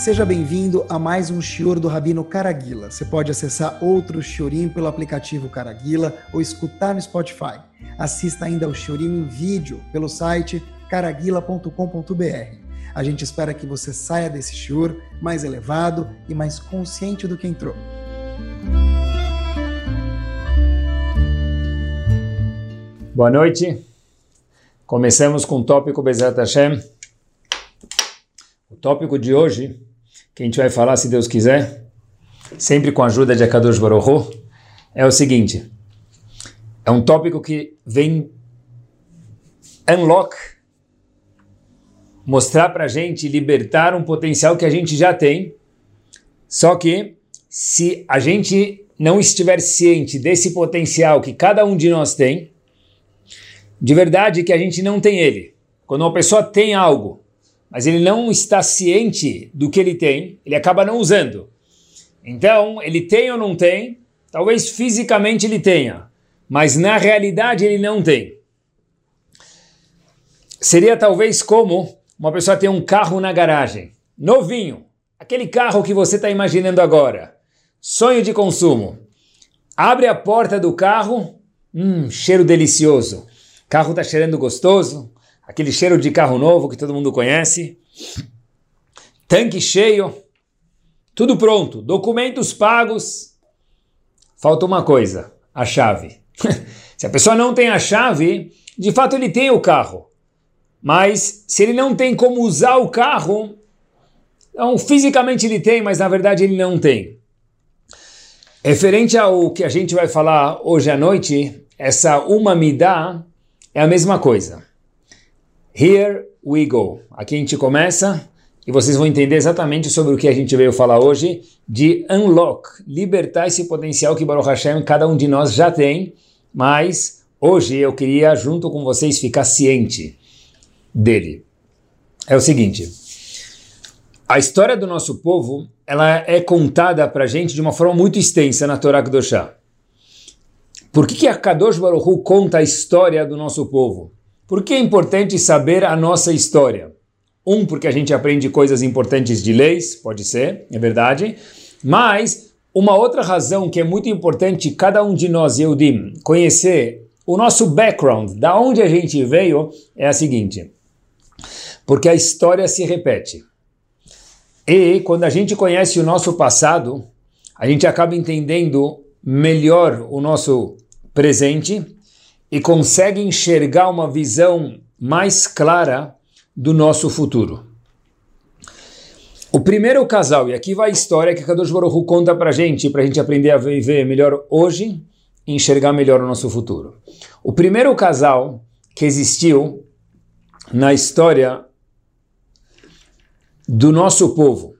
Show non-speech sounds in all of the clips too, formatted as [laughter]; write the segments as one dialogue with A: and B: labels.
A: Seja bem-vindo a mais um Shior do Rabino Caraguila. Você pode acessar outro Shiorim pelo aplicativo Caraguila ou escutar no Spotify. Assista ainda ao Shiorim em vídeo pelo site caraguila.com.br. A gente espera que você saia desse Shior mais elevado e mais consciente do que entrou.
B: Boa noite. Começamos com o tópico Bezat Hashem. O tópico de hoje, que a gente vai falar, se Deus quiser, sempre com a ajuda de Akadosh Baruch é o seguinte. É um tópico que vem unlock, mostrar para a gente, libertar um potencial que a gente já tem, só que se a gente não estiver ciente desse potencial que cada um de nós tem, de verdade que a gente não tem ele. Quando uma pessoa tem algo, mas ele não está ciente do que ele tem, ele acaba não usando. Então, ele tem ou não tem, talvez fisicamente ele tenha, mas na realidade ele não tem. Seria talvez como uma pessoa ter um carro na garagem, novinho, aquele carro que você está imaginando agora, sonho de consumo. Abre a porta do carro, hum, cheiro delicioso carro está cheirando gostoso, aquele cheiro de carro novo que todo mundo conhece, tanque cheio, tudo pronto, documentos pagos. Falta uma coisa, a chave. [laughs] se a pessoa não tem a chave, de fato ele tem o carro. Mas se ele não tem como usar o carro, então fisicamente ele tem, mas na verdade ele não tem. Referente ao que a gente vai falar hoje à noite, essa uma dá é a mesma coisa. Here we go. Aqui a gente começa e vocês vão entender exatamente sobre o que a gente veio falar hoje de unlock, libertar esse potencial que Baruch Hashem cada um de nós já tem, mas hoje eu queria junto com vocês ficar ciente dele. É o seguinte, a história do nosso povo ela é contada para a gente de uma forma muito extensa na Torá Kedoshá. Por que, que a Kadosh Baruch Hu conta a história do nosso povo? Por que é importante saber a nossa história? Um, porque a gente aprende coisas importantes de leis, pode ser, é verdade. Mas uma outra razão que é muito importante cada um de nós, Eudim, conhecer o nosso background, da onde a gente veio, é a seguinte. Porque a história se repete. E quando a gente conhece o nosso passado, a gente acaba entendendo melhor o nosso presente e consegue enxergar uma visão mais clara do nosso futuro. O primeiro casal, e aqui vai a história que Kadosh Baruch conta para gente, para a gente aprender a viver melhor hoje e enxergar melhor o nosso futuro. O primeiro casal que existiu na história do nosso povo,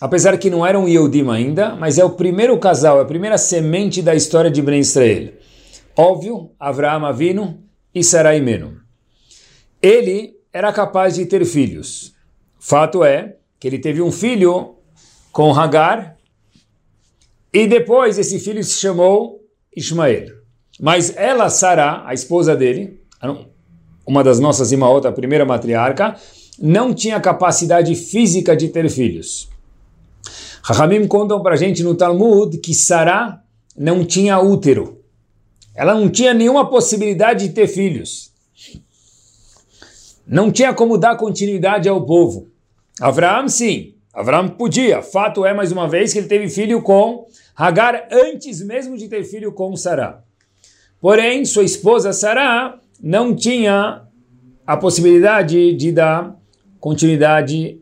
B: apesar que não eram Yehudim ainda, mas é o primeiro casal, é a primeira semente da história de Ben Israel. Óbvio, Avraham Avinu e Sarai Menu. Ele era capaz de ter filhos. Fato é que ele teve um filho com Hagar e depois esse filho se chamou Ismael. Mas ela, Sara, a esposa dele, uma das nossas irmãos, a primeira matriarca, não tinha capacidade física de ter filhos. Rahamim contam para gente no Talmud que Sara não tinha útero. Ela não tinha nenhuma possibilidade de ter filhos. Não tinha como dar continuidade ao povo. Abraão, sim. Abraão podia. Fato é, mais uma vez, que ele teve filho com Hagar antes mesmo de ter filho com Sará. Porém, sua esposa Sará não tinha a possibilidade de dar continuidade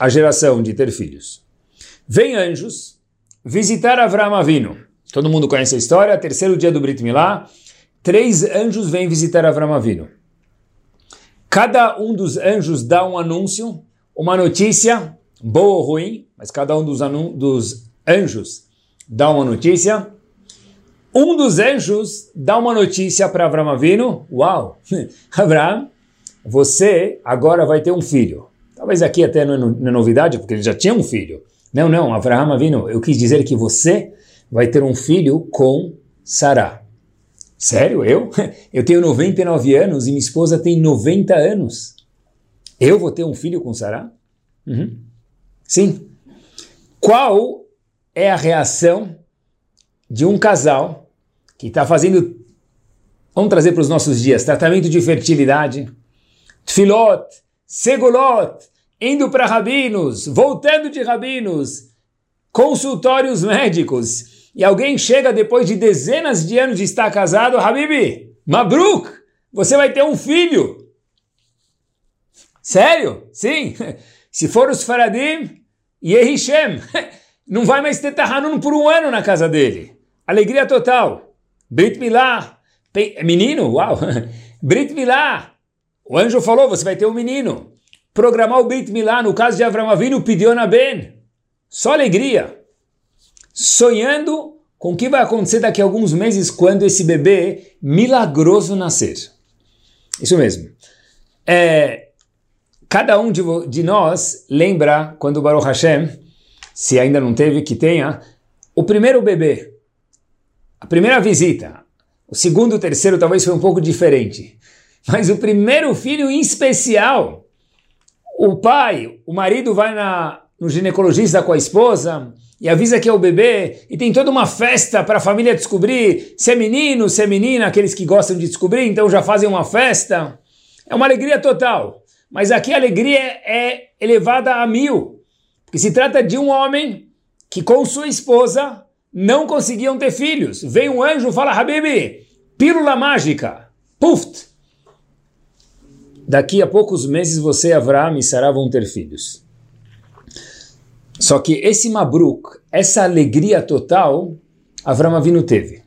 B: à geração, de ter filhos. Vem anjos visitar Avram Avino. Todo mundo conhece a história. Terceiro dia do Brit Milá, três anjos vêm visitar Avram Avinu. Cada um dos anjos dá um anúncio, uma notícia, boa ou ruim, mas cada um dos, dos anjos dá uma notícia. Um dos anjos dá uma notícia para Avram Avinu. Uau! [laughs] Avram, você agora vai ter um filho. Talvez aqui até não é novidade, porque ele já tinha um filho. Não, não, Avraham Avinu, eu quis dizer que você vai ter um filho com Sará. Sério? Eu? [laughs] Eu tenho 99 anos e minha esposa tem 90 anos. Eu vou ter um filho com Sará? Uhum. Sim. Qual é a reação de um casal que está fazendo, vamos trazer para os nossos dias, tratamento de fertilidade, tfilot, segulot, indo para rabinos, voltando de rabinos, consultórios médicos, e alguém chega depois de dezenas de anos de estar casado, Habibi, Mabruk, você vai ter um filho. Sério? Sim. [laughs] Se for os Faradim, Yehishem, [laughs] não vai mais ter Tahanun por um ano na casa dele. Alegria total. Brit Milá, menino, uau. [laughs] Brit Milá, o anjo falou, você vai ter um menino. Programar o Brit Milá, no caso de Avram Avinu, pediu na Ben. Só alegria. Sonhando com o que vai acontecer daqui a alguns meses quando esse bebê milagroso nascer. Isso mesmo. É, cada um de, de, nós lembra quando Baruch Hashem, se ainda não teve, que tenha, o primeiro bebê, a primeira visita. O segundo, o terceiro talvez foi um pouco diferente. Mas o primeiro filho em especial, o pai, o marido vai na, no ginecologista com a esposa e avisa que é o bebê e tem toda uma festa para a família descobrir se é menino, se é menina, aqueles que gostam de descobrir, então já fazem uma festa. É uma alegria total. Mas aqui a alegria é elevada a mil. Porque se trata de um homem que com sua esposa não conseguiam ter filhos. Vem um anjo e fala, Habibi, pílula mágica. Puf! Daqui a poucos meses você, Avraham e Sarah vão ter filhos. Só que esse Mabruk, essa alegria total, Avraham Avinu teve.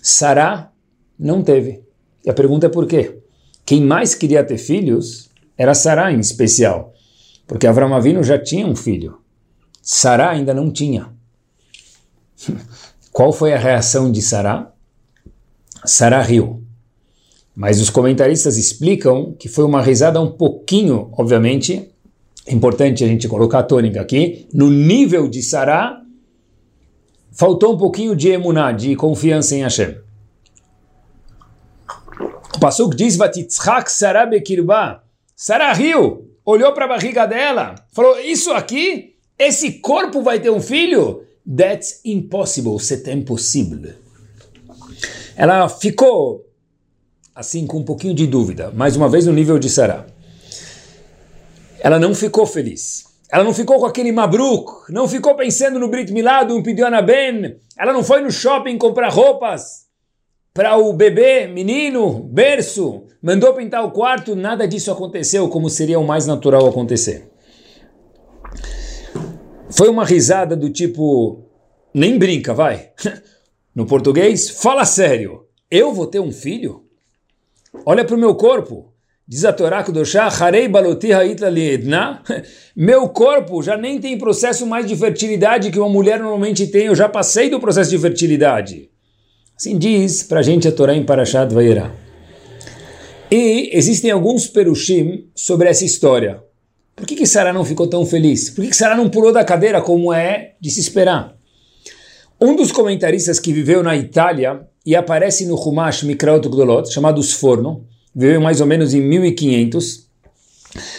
B: Sarah não teve. E a pergunta é por quê? Quem mais queria ter filhos era Sarah em especial. Porque Avraham Avinu já tinha um filho. Sarah ainda não tinha. [laughs] Qual foi a reação de Sarah? Sarah riu. Mas os comentaristas explicam que foi uma risada um pouquinho, obviamente, importante a gente colocar a tônica aqui, no nível de Sarah, faltou um pouquinho de emuná, de confiança em Hashem. O Pasuk diz, Vatitzchak Sarah bekirba. Sarah riu, olhou para a barriga dela, falou, isso aqui, esse corpo vai ter um filho? That's impossible, c'est impossible. Ela ficou assim com um pouquinho de dúvida, mais uma vez no nível de Sarah. Ela não ficou feliz. Ela não ficou com aquele mabruk, não ficou pensando no Brit Milá, do Pidyon Ben. Ela não foi no shopping comprar roupas para o bebê, menino, berço, mandou pintar o quarto, nada disso aconteceu como seria o mais natural acontecer. Foi uma risada do tipo, nem brinca, vai. [laughs] No português, fala sério. Eu vou ter um filho? Olha para o meu corpo. Diz a Torá Kudoshá, Harei baloti ha'itla liedna. [laughs] Meu corpo já nem tem processo mais de fertilidade que uma mulher normalmente tem. Eu já passei do processo de fertilidade. Assim diz para a gente a Torá em Parashat Vayera. E existem alguns perushim sobre essa história. Por que, que Sarah não ficou tão feliz? Por que, que Sarah não pulou da cadeira como é de se esperar? Um dos comentaristas que viveu na Itália e aparece no Humash Mikraot Gdolot, chamado Sforno, viveu mais ou menos em 1500.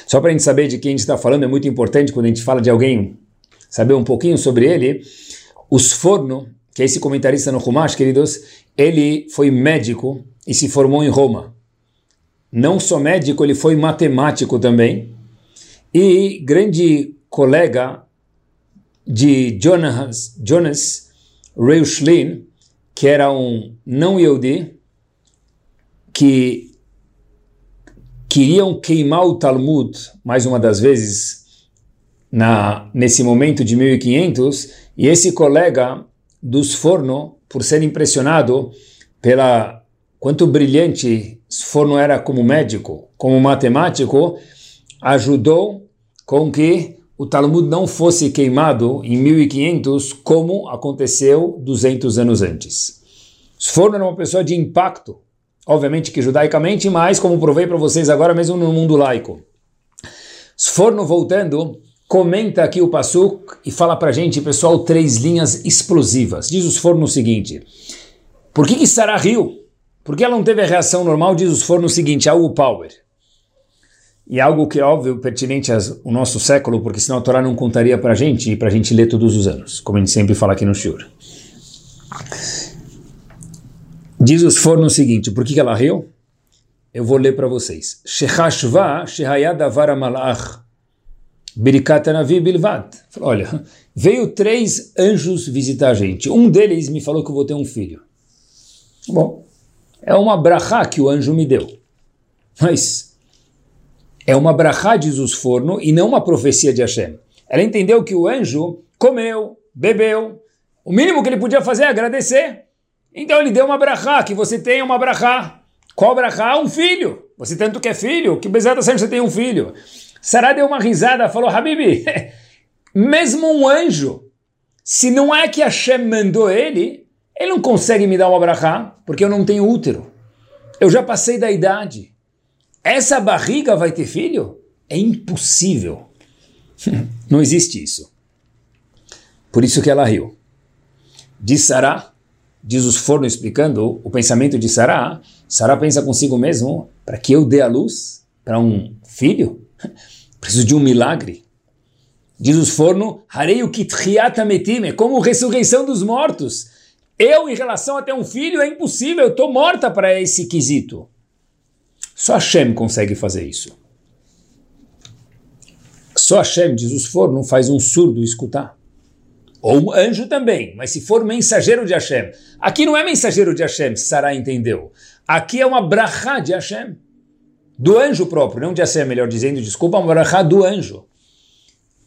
B: Só para a gente saber de quem a gente está falando, é muito importante quando a gente fala de alguém, saber um pouquinho sobre ele. O Sforno, que é esse comentarista no Humash, queridos, ele foi médico e se formou em Roma. Não só médico, ele foi matemático também. E grande colega de Jonas, Jonas Reuchlin, que era um não Yehudi, que queriam queimar o Talmud, mais uma das vezes, na, nesse momento de 1500, e esse colega dos Forno, por ser impressionado pela quanto brilhante Forno era como médico, como matemático, ajudou com que o Talmud não fosse queimado em 1500 como aconteceu 200 anos antes. Sforno era uma pessoa de impacto, obviamente que judaicamente, mas como provei para vocês agora mesmo no mundo laico. Sforno voltando, comenta aqui o Passuk e fala para gente, pessoal, três linhas explosivas. Diz o Sforno o seguinte, por que que Sarah riu? Por que ela não teve a reação normal? Diz o Sforno o seguinte, algo power. e algo que é óbvio, pertinente ao nosso século, porque senão a Torá não contaria para gente e para gente ler todos os anos, como a gente sempre fala aqui no Shur. Diz os fornos o seguinte, por que, ela riu? Eu vou ler para vocês. Olha, veio três anjos visitar a gente. Um deles me falou que eu vou ter um filho. Bom, é uma brachá que o anjo me deu. Mas é uma brachá, diz os forno, e não uma profecia de Hashem. Ela entendeu que o anjo comeu, bebeu, o mínimo que ele podia fazer é agradecer. Então ele deu uma brachá, que você tenha uma brachá. Qual brachá? Um filho. Você tanto quer filho, que bezerra você tem um filho. Sarah deu uma risada, falou, Habibi, [laughs] mesmo um anjo, se não é que Hashem mandou ele, ele não consegue me dar uma brachá, porque eu não tenho útero. Eu já passei da idade. Essa barriga vai ter filho? É impossível. [laughs] Não existe isso. Por isso que ela riu. Diz Sará, diz os fornos explicando o pensamento de Sará, Sará pensa consigo mesmo, para que eu dê a luz para um filho? [laughs] Preciso de um milagre. Diz os fornos, harei o é como ressurreição dos mortos. Eu, em relação a ter um filho, é impossível, eu estou morta para esse quesito. Só Hashem consegue fazer isso. Só Hashem, diz os não faz um surdo escutar. Ou um anjo também, mas se for mensageiro de Hashem. Aqui não é mensageiro de Hashem, Sarah entendeu. Aqui é uma brachá de Hashem. Do anjo próprio, não de Hashem, melhor dizendo, desculpa, uma brachá do anjo.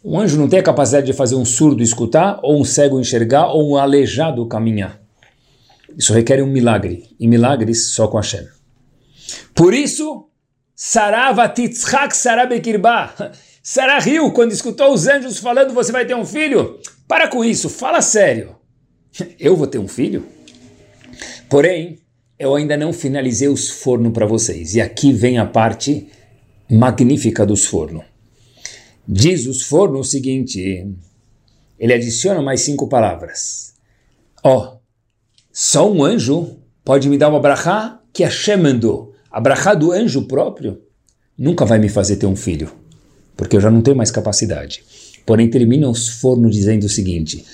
B: Um anjo não tem a capacidade de fazer um surdo escutar, ou um cego enxergar, ou um aleijado caminhar. Isso requer um milagre, e milagres só com Hashem. Por isso, Sarava Sarabekirba. [laughs] Sarah riu quando escutou os anjos falando: Você vai ter um filho? Para com isso, fala sério. Eu vou ter um filho? Porém, eu ainda não finalizei os fornos para vocês. E aqui vem a parte magnífica dos fornos. Diz os fornos o seguinte: ele adiciona mais cinco palavras. Ó, oh, só um anjo pode me dar uma brachá que Hashem mandou a brachá do anjo próprio nunca vai me fazer ter um filho, porque eu já não tenho mais capacidade. Porém, termina os fornos dizendo o seguinte: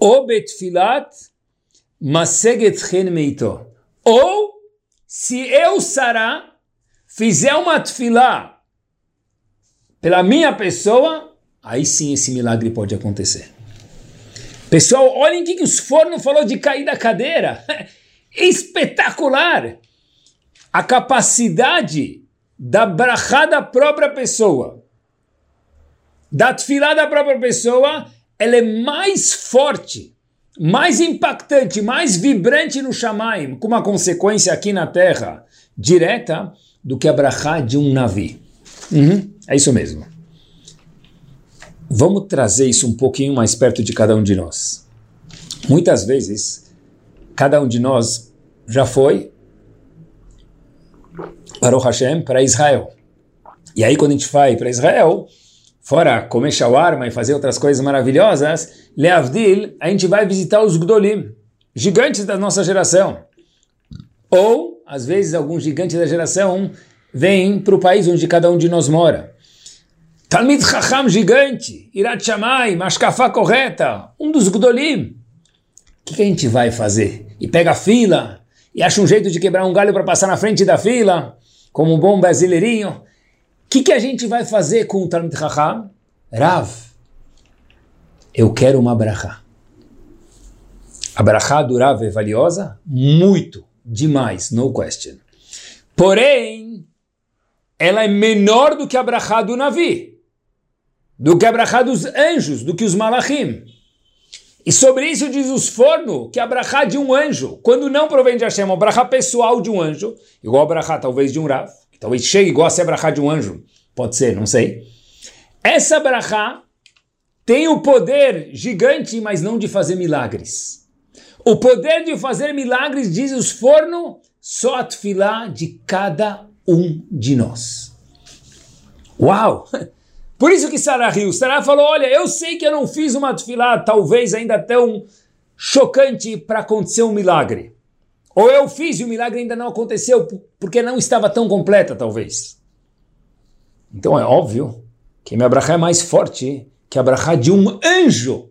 B: O betfilat maseget meito. Ou, se eu, Sará, fizer uma tefilá pela minha pessoa, aí sim esse milagre pode acontecer. Pessoal, olhem o que, que os fornos falou de cair da cadeira. [laughs] Espetacular! a capacidade da brachá da própria pessoa, da tefilá da própria pessoa, ela é mais forte, mais impactante, mais vibrante no Shamaim, com uma consequência aqui na Terra direta, do que a brachá de um navi. Uhum, é isso mesmo. Vamos trazer isso um pouquinho mais perto de cada um de nós. Muitas vezes, cada um de nós já foi Baruch Hashem, para Israel. E aí, quando a gente vai para Israel, fora comer shawarma e fazer outras coisas maravilhosas, Leavdil, a gente vai visitar os Gdolim, gigantes da nossa geração. Ou, às vezes, alguns gigantes da geração vêm para o país onde cada um de nós mora. Talmid Chacham gigante, Irat Shammai, Mashkafá correta, um dos Gdolim. O que, que a gente vai fazer? E pega a fila, e acha um jeito de quebrar um galho para passar na frente da fila, como um bom brasileirinho. Que, que a gente vai fazer com o Talmud Chacham? Rav, eu quero uma brachá. A brachá do Rav é valiosa? Muito, demais, no question. Porém, ela é menor do que a brachá do Navi, do que a brachá dos anjos, do que os malachim. E sobre isso diz os forno que a brachá de um anjo, quando não provém de Hashem, a brachá pessoal de um anjo, igual a brachá talvez de um Rav, talvez chegue igual a ser brachá de um anjo, pode ser, não sei. Essa brachá tem o poder gigante, mas não de fazer milagres. O poder de fazer milagres, diz os forno, só a tefilá de cada um de nós. Uau! [laughs] Por isso que Sarah riu. Sarah falou: Olha, eu sei que eu não fiz uma tefilá, talvez ainda tão chocante para acontecer um milagre. Ou eu fiz e o milagre ainda não aconteceu porque não estava tão completa, talvez. Então é óbvio que minha brachá é mais forte que a brachá de um anjo.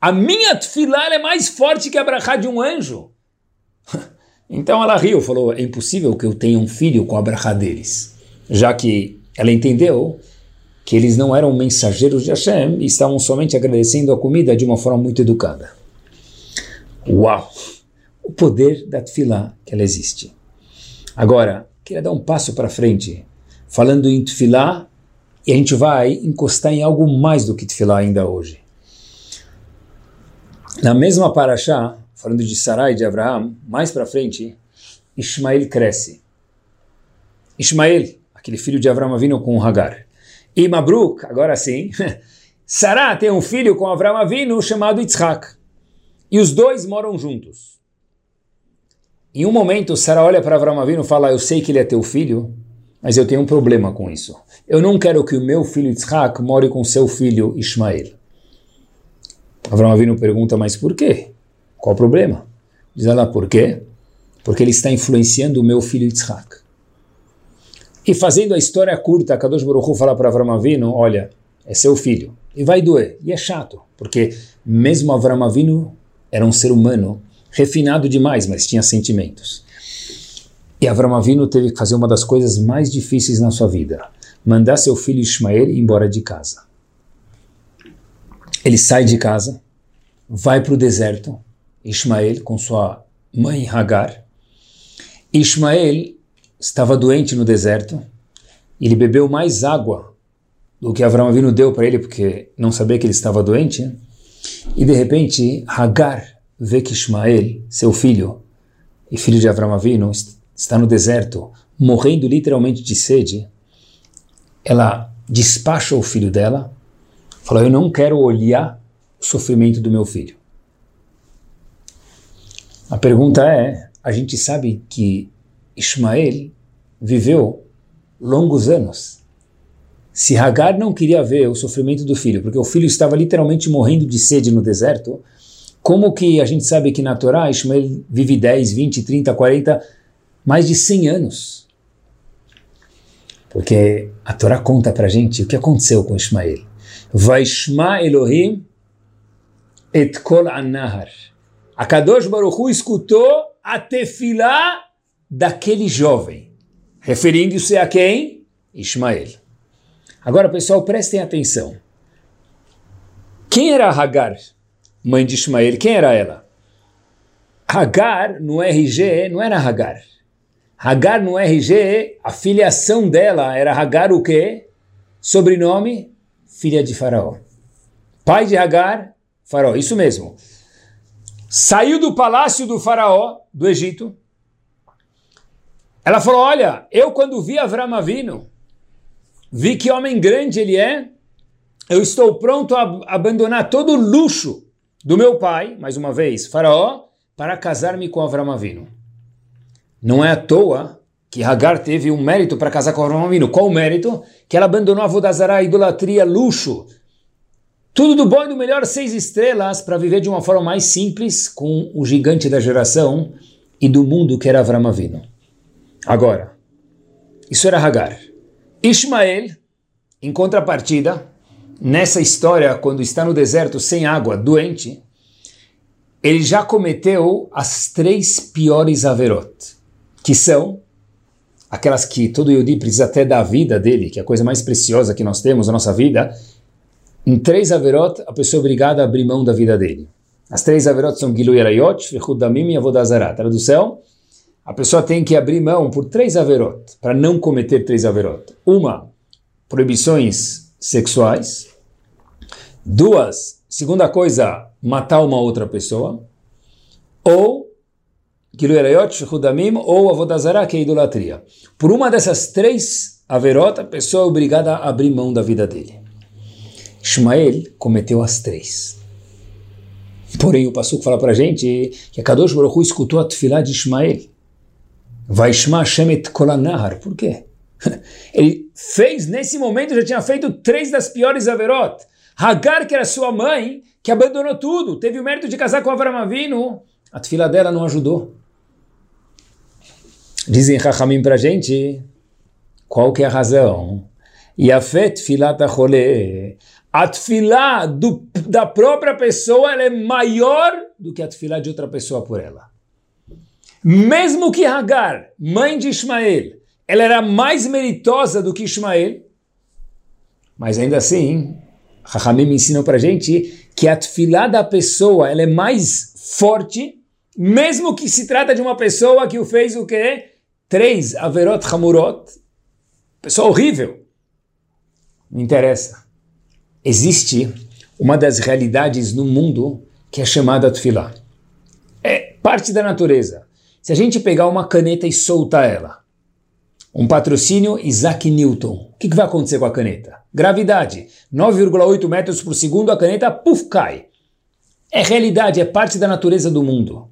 B: A minha tefilá é mais forte que a brachá de um anjo. [laughs] Então ela riu, falou, é impossível que eu tenha um filho com a brachá deles. Já que ela entendeu que eles não eram mensageiros de Hashem e estavam somente agradecendo a comida de uma forma muito educada. Uau! O poder da tefilá que ela existe. Agora, queria dar um passo para frente, falando em tefilá, e a gente vai encostar em algo mais do que tefilá ainda hoje. Na mesma paraxá, falando de Sarai e de Abraham, mais para frente, Ismael cresce. Ismael, aquele filho de Abraham vindo com Hagar. E Mabruk, agora sim, [laughs] Sarah tem um filho com Abraham Avinu chamado Yitzhak. E os dois moram juntos. Em um momento, Sarah olha para Abraham Avinu e fala, eu sei que ele é teu filho, mas eu tenho um problema com isso. Eu não quero que o meu filho Yitzhak more com seu filho Ismael. Abraham Avinu pergunta, mas por quê? Qual o problema? Diz ela, por quê? Porque ele está influenciando o meu filho Yitzhak. E fazendo a história curta, Kadosh Baruch Hu fala para Avraham Avinu, olha, é seu filho. E vai doer. E é chato, porque mesmo Avraham Avinu era um ser humano refinado demais, mas tinha sentimentos. E Avraham Avinu teve que fazer uma das coisas mais difíceis na sua vida, mandar seu filho Ismael embora de casa. Ele sai de casa, vai para o deserto, Ismael com sua mãe Hagar. Ismael estava doente no deserto, ele bebeu mais água do que Avram Avinu deu para ele, porque não sabia que ele estava doente. E de repente, Hagar vê que Ismael, seu filho, e filho de Avram Avinu, está no deserto, morrendo literalmente de sede. Ela despacha o filho dela, fala: Eu não quero olhar o sofrimento do meu filho. A pergunta é: a gente sabe que Ismael viveu longos anos. Se Hagar não queria ver o sofrimento do filho, porque o filho estava literalmente morrendo de sede no deserto, como que a gente sabe que na Torá Ismael vive 10, 20, 30, 40, mais de 100 anos? Porque a Torá conta para gente o que aconteceu com Ismael. Vaishma Elohim et kol anahar. A Kadosh Baruch Hu escutou a tefilá daquele jovem, referindo-se a quem? Ismael. Agora, pessoal, prestem atenção. Quem era Hagar, mãe de Ismael? Quem era ela? Hagar, no RG, não era Hagar. Hagar, no RG, a filiação dela era Hagar o quê? Sobrenome? Filha de Faraó. Pai de Hagar, Faraó. Isso mesmo saiu do palácio do faraó do Egito. Ela falou: Olha, eu quando vi Avram Avino, vi que homem grande ele é, eu estou pronto a abandonar todo o luxo do meu pai, mais uma vez, Faraó, para casar-me com Avram Avino. Não é à toa que Hagar teve um mérito para casar com Avram Avino. Qual o mérito? Que ela abandonou a Vodazara, a idolatria, luxo, tudo do bom e do melhor, seis estrelas, para viver de uma forma mais simples com o gigante da geração e do mundo que era Avram Avinu. Agora, isso era Hagar. Ismael, em contrapartida, nessa história, quando está no deserto sem água, doente, ele já cometeu as três piores averot, que são aquelas que todo Yodi precisa até da vida dele, que é a coisa mais preciosa que nós temos na nossa vida, em três averot, a pessoa é obrigada a abrir mão da vida dele. As três averot são Gilui Arayot, Vechudamim e Avodazara. Tradução, a pessoa tem que abrir mão por três averot, para não cometer três averot. Uma, proibições sexuais. Duas, segunda coisa, matar uma outra pessoa. Ou Gilui Arayot, Vechudamim ou Avodazara, que é idolatria. Por uma dessas três averot, a pessoa é obrigada a abrir mão da vida dele. Ismael cometeu as três. Porém, o Passuco fala para gente que a Kadosh Baruch Hu escutou a tefilá de Ismael. Vaishma Hashem et kolanahar. Por quê? [laughs] Ele fez, nesse momento, já tinha feito três das piores averot. Hagar, que era sua mãe, que abandonou tudo, teve o mérito de casar com Avram Avinu, a tefilá dela não ajudou. Dizem Chachamim para a gente, qual que é a razão? Yafet filat achole. A tefilá da própria pessoa é maior do que a tefilá de outra pessoa por ela. Mesmo que Hagar, mãe de Ismael, ela era mais meritosa do que Ismael, mas ainda assim, Rahamim ensinam para gente que a tefilá da pessoa ela é mais forte, mesmo que se trata de uma pessoa que o fez o quê? Três averot hamurot, pessoa horrível. Não interessa. Existe uma das realidades no mundo que é chamada tefilá. É parte da natureza. Se a gente pegar uma caneta e soltar ela, um patrocínio Isaac Newton, o que, que vai acontecer com a caneta? Gravidade, 9,8 metros por segundo, a caneta, puf, cai. É realidade, é parte da natureza do mundo.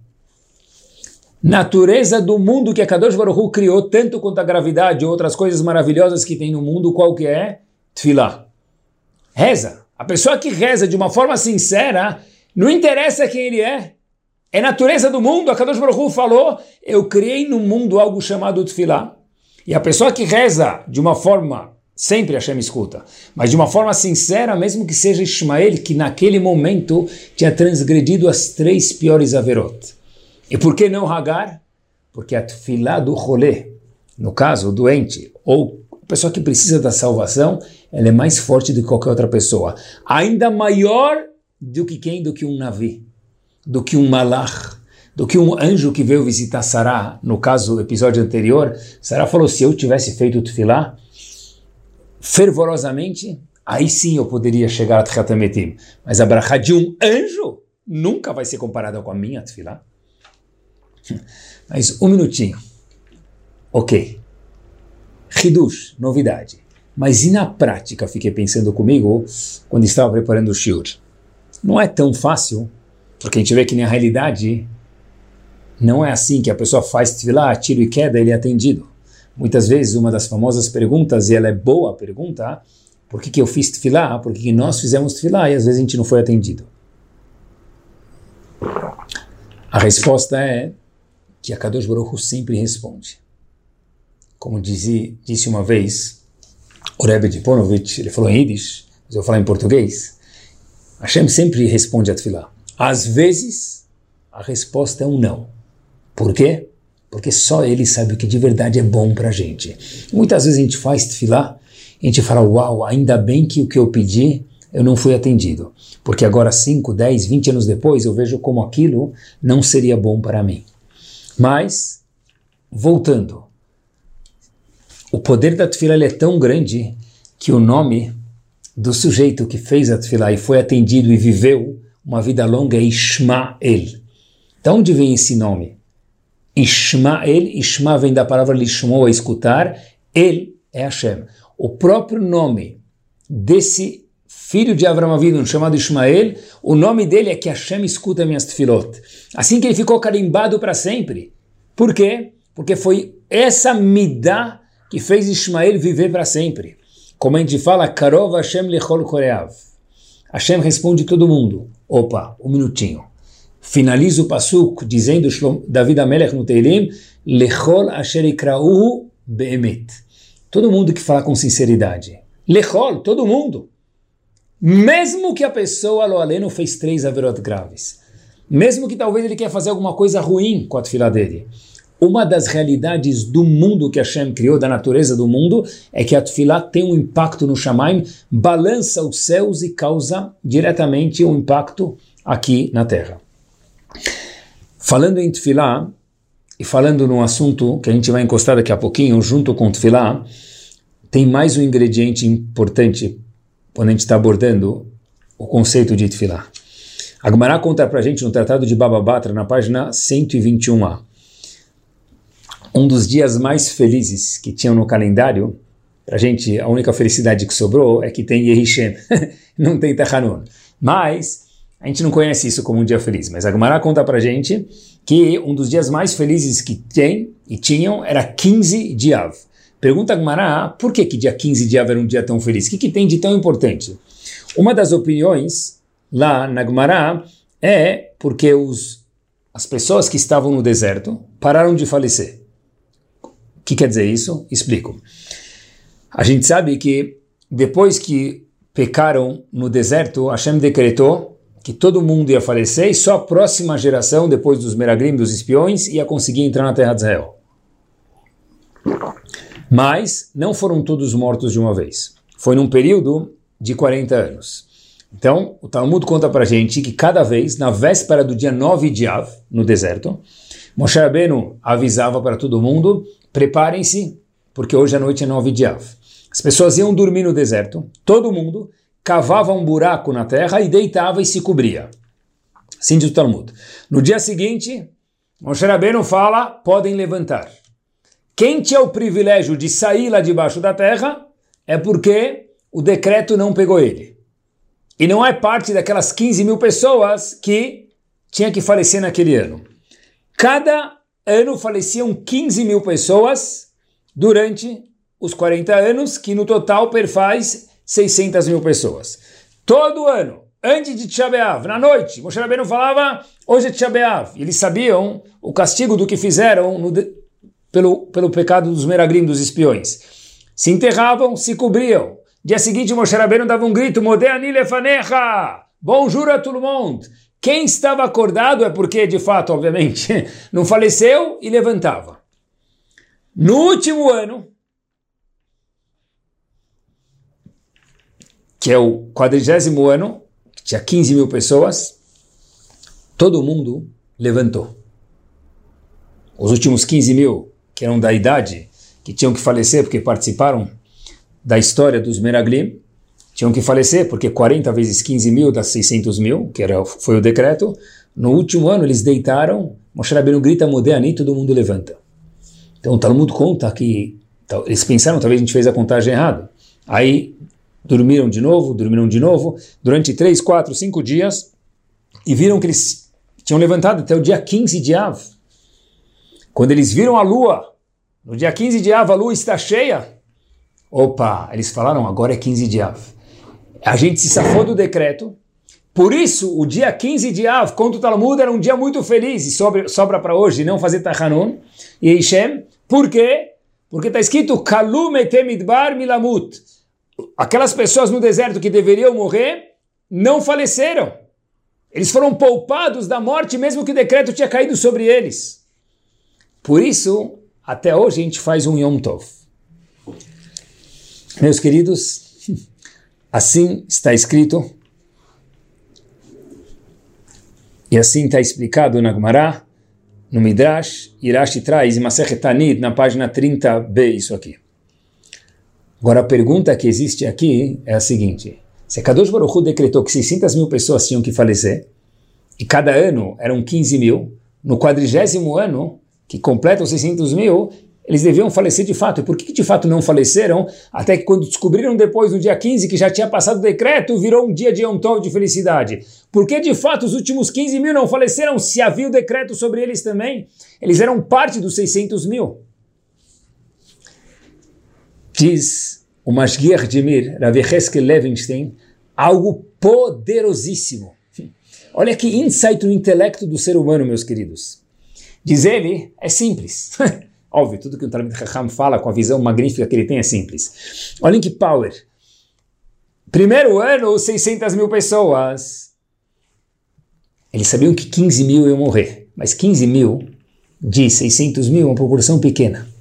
B: Natureza do mundo que a Kadosh Baruch criou, tanto quanto a gravidade e outras coisas maravilhosas que tem no mundo, qual que é? Tfilá. Reza. A pessoa que reza de uma forma sincera, não interessa quem ele é. É natureza do mundo. A Kadosh Baruch falou, eu criei no mundo algo chamado Tfilá. E a pessoa que reza de uma forma Sempre Hashem escuta. Mas de uma forma sincera, mesmo que seja Ismael, que naquele momento tinha transgredido as três piores averot. E por que não Hagar? Porque a tefilá do rolê, no caso, o doente, ou a pessoa que precisa da salvação, ela é mais forte do que qualquer outra pessoa. Ainda maior do que quem? Do que um navi, do que um malach, do que um anjo que veio visitar Sará. No caso, do episódio anterior, Sará falou, se eu tivesse feito o tefilá, fervorosamente, aí sim eu poderia chegar a Tchatametim. Mas a brachá de um anjo nunca vai ser comparada com a minha tefilá. Mas um minutinho. Ok. Hidush, novidade. Mas e na prática, fiquei pensando comigo quando estava preparando o shiur. Não é tão fácil, porque a gente vê que na realidade não é assim que a pessoa faz tefilá, tiro e queda, ele é atendido. Muitas vezes, uma das famosas perguntas, e ela é boa a pergunta, por que, que eu fiz tefilá? Por que, que nós fizemos tefilá? E às vezes a gente não foi atendido. A resposta é que a Kadosh Baruch sempre responde. Como disse, disse uma vez o Rebbe de Ponovitch, ele falou em Yiddish, mas eu vou falar em português, Hashem sempre responde a tefilá. Às vezes, a resposta é um não. Por quê? porque só ele sabe o que de verdade é bom para a gente. Muitas vezes a gente faz tefilá, a gente fala, uau, ainda bem que o que eu pedi eu não fui atendido, porque agora 5, 10, 20 anos depois eu vejo como aquilo não seria bom para mim. Mas, voltando, o poder da tefilá é tão grande que o nome do sujeito que fez a tefilá e foi atendido e viveu uma vida longa é Ishmael. De onde vem esse nome? Ishmael, Ishma vem da palavra lishmo, escutar, ele é Hashem. O próprio nome desse filho de Avram Avinu, chamado Ishmael, o nome dele é que Hashem escuta minhas tefilot. Assim que ele ficou carimbado para sempre. Por quê? Porque foi essa midá que fez Ishmael viver para sempre. Como a gente fala, Karov Hashem lechol koreav. Hashem responde todo mundo. Opa, um minutinho finaliza o pasuk dizendo David Amelech no Teilim, Lechol asher ikrauhu be'emet. Todo mundo que fala com sinceridade. Lechol, todo mundo. Mesmo que a pessoa, lo aleno, fez três averot graves. Mesmo que talvez ele quer fazer alguma coisa ruim com a fila dele. Uma das realidades do mundo que Hashem criou, da natureza do mundo, é que a tefilá tem um impacto no Shamaim, balança os céus e causa diretamente um impacto aqui na terra. Falando em Tfilá, e falando num assunto que a gente vai encostar daqui a pouquinho, junto com Tfilá, tem mais um ingrediente importante quando a gente está abordando o conceito de Tfilá. A Gemara conta para a gente no Tratado de Baba Batra, na página 121a, um dos dias mais felizes que tinham no calendário, para a gente, a única felicidade que sobrou é que tem Yehishem, [laughs] não tem Tachanun. Mas a gente não conhece isso como um dia feliz, mas a Gemara conta pra gente que um dos dias mais felizes que tem e tinham era 15 de Av. Pergunta a Gemara, por que, que dia 15 de Av era um dia tão feliz? O que, que tem de tão importante? Uma das opiniões lá na Gemara é porque os, as pessoas que estavam no deserto pararam de falecer. O que quer dizer isso? Explico. A gente sabe que depois que pecaram no deserto, Hashem decretou que todo mundo ia falecer e só a próxima geração, depois dos Meraglim, dos espiões, ia conseguir entrar na terra de Israel. Mas não foram todos mortos de uma vez. Foi num período de 40 anos. Então, o Talmud conta para gente que cada vez, na véspera do dia 9 de Av, no deserto, Moshe Rabbeinu avisava para todo mundo, preparem-se, porque hoje à noite é 9 de Av. As pessoas iam dormir no deserto, todo mundo cavava um buraco na terra e deitava e se cobria. Assim diz o Talmud. No dia seguinte, Moshe Rabbeinu fala, podem levantar. Quem tinha o privilégio de sair lá debaixo da terra é porque o decreto não pegou ele. E não é parte daquelas 15 mil pessoas que tinha que falecer naquele ano. Cada ano faleciam 15 mil pessoas durante os 40 anos, que no total perfaz 600 mil pessoas. Todo ano, antes de Tchabeav, na noite, Moshe Rabbeinu falava, hoje é Tchabeav. Eles sabiam o castigo do que fizeram no, pelo, pelo pecado dos meragrim, dos espiões. Se enterravam, se cobriam. Dia seguinte, Moshe Rabbeinu dava um grito, Modeani lefanecha! Bonjour a tout le monde! Quem estava acordado é porque, de fato, obviamente, [laughs] não faleceu e levantava. No último ano, que é o quadrigésimo ano, que tinha 15 mil pessoas, todo mundo levantou. Os últimos 15 mil que eram da idade, que tinham que falecer porque participaram da história dos Meraglim, tinham que falecer porque 40 vezes 15 mil das 600 mil, que era, foi o decreto, no último ano eles deitaram, Moshe Rabbeinu grita Modeani, todo mundo levanta. Então o Talmud conta que eles pensaram, talvez a gente fez a contagem errada. Aí dormiram de novo, dormiram de novo, durante 3, 4, 5 dias, e viram que eles tinham levantado até o dia 15 de Av. Quando eles viram a lua, no dia 15 de Av, a lua está cheia. Opa, eles falaram, agora é 15 de Av. A gente se safou do decreto. Por isso, o dia 15 de Av, contra o Talmud, era um dia muito feliz e sobra, para hoje não fazer Tachanun e Ishem. Por quê? Porque está escrito Kalum etemidbar milamut. Aquelas pessoas no deserto que deveriam morrer não faleceram. Eles foram poupados da morte, mesmo que o decreto tinha caído sobre eles. Por isso, até hoje a gente faz um Yom Tov. Meus queridos, assim está escrito e assim está explicado na Gemara, no Midrash, Irashi traz em Masechet na página 30b, isso aqui. Agora a pergunta que existe aqui é a seguinte, se Kadosh Baruch Hu decretou que 600 mil pessoas tinham que falecer, e cada ano eram 15 mil, no quadrigésimo ano, que completam 600 mil, eles deviam falecer de fato. E por que de fato não faleceram? Até que quando descobriram depois, no dia 15, que já tinha passado o decreto, virou um dia de Yom de felicidade. Por que de fato os últimos 15 mil não faleceram se havia o decreto sobre eles também? Eles eram parte dos 600 mil. Diz o Mashgiach Demir, Rav Heskel Levenstein, algo poderosíssimo. Olha que insight no intelecto do ser humano, meus queridos. Diz ele, é simples. [laughs] Óbvio, tudo que o Talmud Chacham fala com a visão magnífica que ele tem é simples. Olhem que power. Primeiro ano, 600 mil pessoas. Eles sabiam que 15 mil iam morrer, mas 15 mil de 600 mil é uma proporção pequena.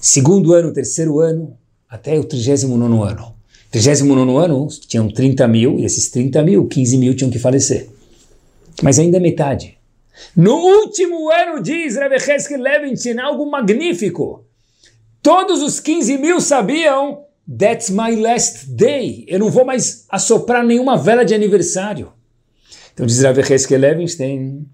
B: Segundo ano, terceiro ano, até o 39 ano. 39 ano tinham 30 mil, e esses 30 mil, 15 mil tinham que falecer. Mas ainda é metade. No último ano, diz Rebbe Heskel Levinson, algo magnífico. Todos os 15 mil sabiam, that's my last day. Eu não vou mais assoprar nenhuma vela de aniversário. Então diz Rebbe Heskel Levinstein,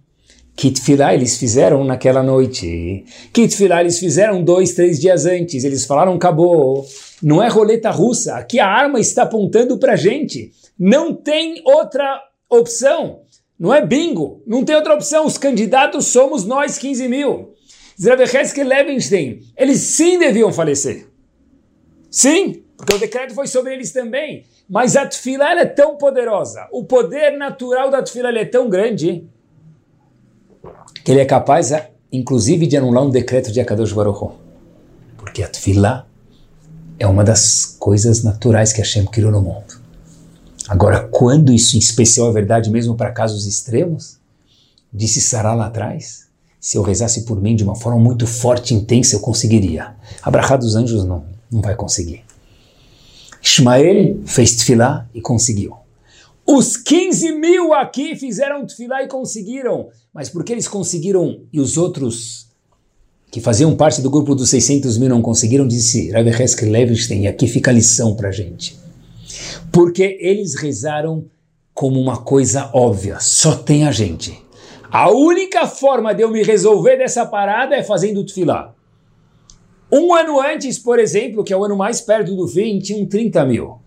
B: Kitfilá eles fizeram naquela noite. Kitfilá eles fizeram dois, três dias antes. Eles falaram, acabou. Não é roleta russa. Aqui a arma está apontando para gente. Não tem outra opção. Não é bingo. Não tem outra opção. Os candidatos somos nós, 15 mil. Zravecheski Levenstein, eles sim deviam falecer. Sim, porque o decreto foi sobre eles também. Mas a tefila é tão poderosa, o poder natural da tefila é tão grande, que ele é capaz, inclusive, de anular um decreto de Akadosh Baruch. Porque a tefila é uma das coisas naturais que Hashem criou no mundo. Agora, quando isso em especial é verdade mesmo para casos extremos, disse Sarah lá atrás, se eu rezasse por mim de uma forma muito forte e intensa, eu conseguiria. Abrahá dos anjos não, não vai conseguir. Ismael fez tefilá e conseguiu. Os 15 mil aqui fizeram tefilá e conseguiram. Mas por que eles conseguiram e os outros que faziam parte do grupo dos 600 mil não conseguiram? Disse Rabbi Heskel Levinstein, e aqui fica a lição para gente. Porque eles rezaram como uma coisa óbvia, só tem a gente. A única forma de eu me resolver dessa parada é fazendo tefilá. Um ano antes, por exemplo, que é o ano mais perto do fim, tinham 30 mil.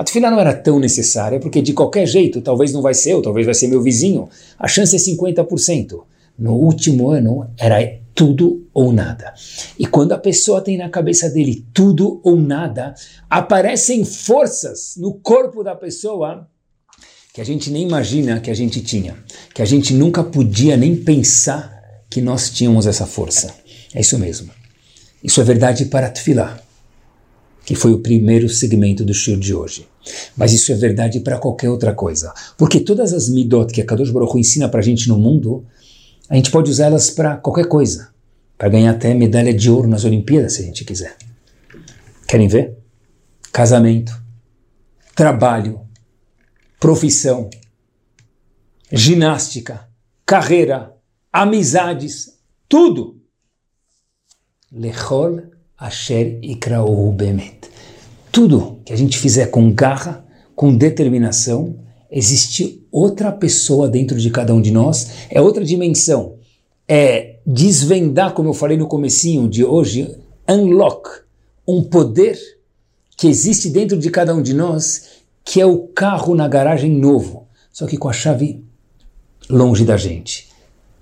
B: A tefilá não era tão necessária, porque de qualquer jeito, talvez não vai ser eu, talvez vai ser meu vizinho, a chance é 50%. No último ano, era tudo ou nada. E quando a pessoa tem na cabeça dele tudo ou nada, aparecem forças no corpo da pessoa que a gente nem imagina que a gente tinha, que a gente nunca podia nem pensar que nós tínhamos essa força. É isso mesmo. Isso é verdade para Tfilá, que foi o primeiro segmento do show de hoje. Mas isso é verdade para qualquer outra coisa. Porque todas as midot que a Kadosh Baruch ensina para a gente no mundo, a gente pode usá-las para qualquer coisa. Para ganhar até medalha de ouro nas Olimpíadas, se a gente quiser. Querem ver? Casamento, trabalho, profissão, ginástica, carreira, amizades, tudo. Lechol asher ikra'uhu bemet. Tudo que a gente fizer com garra, com determinação, existe outra pessoa dentro de cada um de nós, é outra dimensão. É desvendar, como eu falei no comecinho de hoje, unlock, um poder que existe dentro de cada um de nós que é o carro na garagem novo, só que com a chave longe da gente.